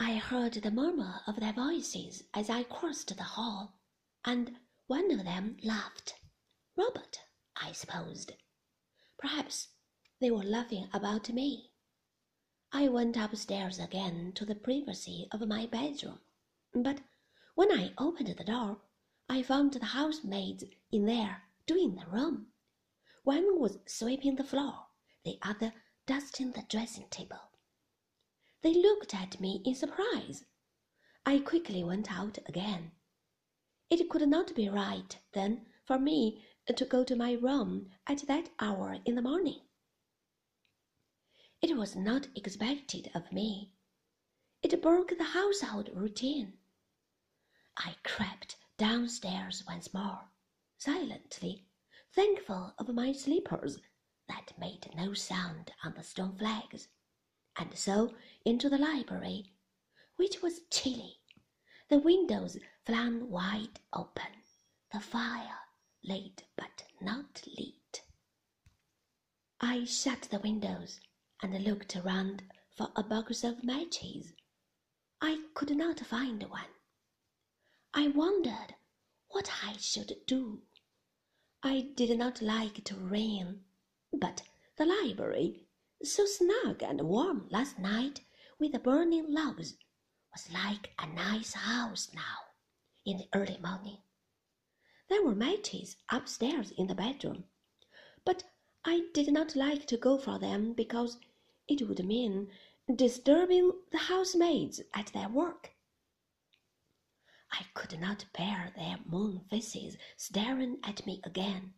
I heard the murmur of their voices as I crossed the hall, and one of them laughed. Robert, I supposed. Perhaps they were laughing about me. I went upstairs again to the privacy of my bedroom, but when I opened the door, I found the housemaids in there doing the room. One was sweeping the floor, the other dusting the dressing table. They looked at me in surprise. I quickly went out again. It could not be right, then, for me to go to my room at that hour in the morning. It was not expected of me. It broke the household routine. I crept downstairs once more, silently, thankful of my slippers that made no sound on the stone flags, and so into the library, which was chilly, the windows flung wide open, the fire laid but not lit. I shut the windows and looked around for a box of matches. I could not find one. I wondered what I should do. I did not like to ring, but the library, so snug and warm last night with the burning logs, was like a nice house now in the early morning. There were matches upstairs in the bedroom, but I did not like to go for them because it would mean disturbing the housemaids at their work. I could not bear their moon faces staring at me again.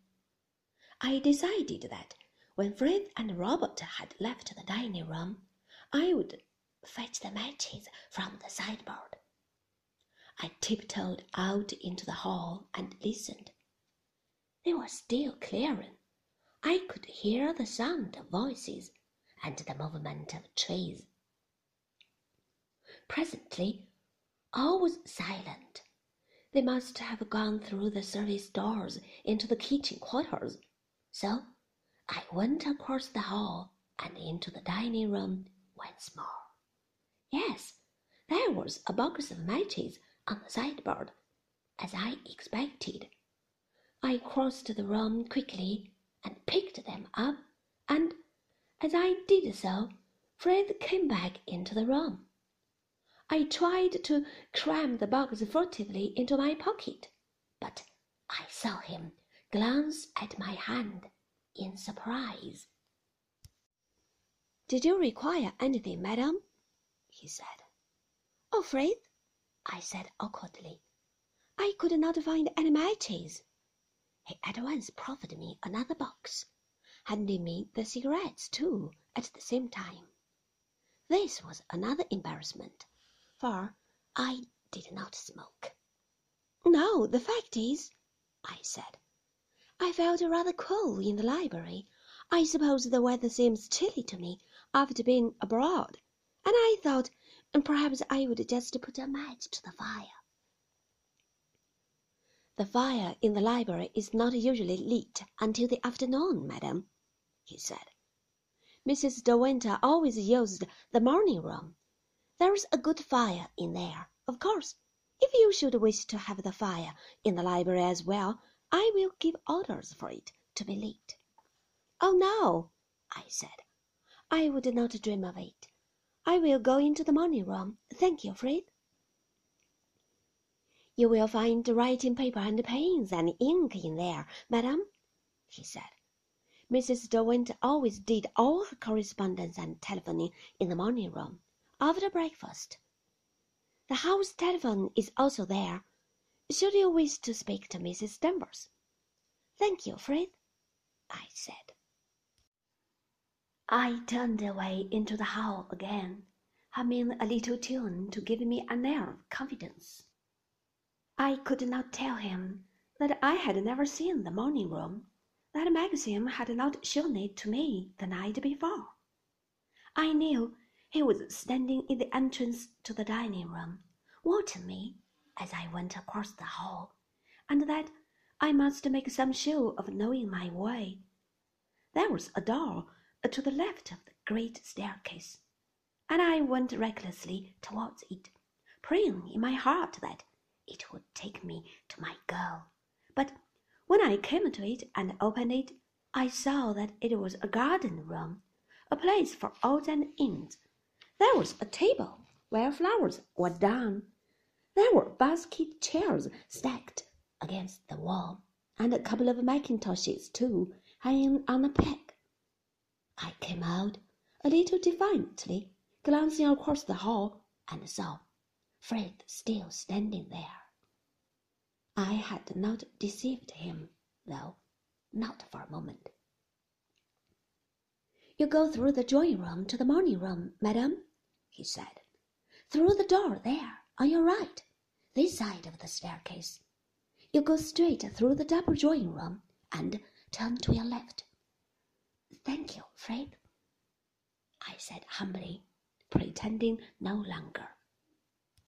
I decided that when Frith and Robert had left the dining room, I would fetch the matches from the sideboard. I tiptoed out into the hall and listened. They were still clearing. I could hear the sound of voices and the movement of trees. Presently, all was silent. They must have gone through the service doors into the kitchen quarters. So I went across the hall and into the dining room once more. Yes, there was a box of matches on the sideboard, as I expected. I crossed the room quickly and picked them up, and as I did so, Frith came back into the room. I tried to cram the box furtively into my pocket, but I saw him glance at my hand in surprise. Did you require anything, madam? he said. Oh, Frith, I said awkwardly. I could not find any matches. He at once proffered me another box handing me the cigarettes too at the same time. This was another embarrassment, for I did not smoke. No, the fact is, I said, I felt rather cool in the library. I suppose the weather seems chilly to me after being abroad, and I thought mm, perhaps I would just put a match to the fire. The fire in the library is not usually lit until the afternoon, madam, he said. Mrs. De Winter always used the morning room. There's a good fire in there, of course. If you should wish to have the fire in the library as well, I will give orders for it to be lit. Oh, no, I said. I would not dream of it. I will go into the morning room. Thank you, Frith. You will find writing paper and pens and ink in there, madam, he said. Mrs. De Winter always did all her correspondence and telephoning in the morning room, after breakfast. The house telephone is also there, should you wish to speak to Mrs. Danvers. Thank you, Frith, I said. I turned away into the hall again, humming a little tune to give me an air of confidence. I could not tell him that I had never seen the morning room, that Maxim had not shown it to me the night before. I knew he was standing in the entrance to the dining room, watching me as I went across the hall, and that I must make some show of knowing my way. There was a door to the left of the great staircase, and I went recklessly towards it, praying in my heart that it would take me to my girl. But when I came to it and opened it, I saw that it was a garden room, a place for odds and ends. There was a table where flowers were done. There were basket chairs stacked against the wall, and a couple of mackintoshes, too, hanging on a peg. I came out a little defiantly, glancing across the hall, and saw Frith still standing there. I had not deceived him, though, not for a moment. You go through the drawing room to the morning room, madam, he said. Through the door there, on your right, this side of the staircase. You go straight through the double drawing room and turn to your left. Thank you, Frith, I said humbly, pretending no longer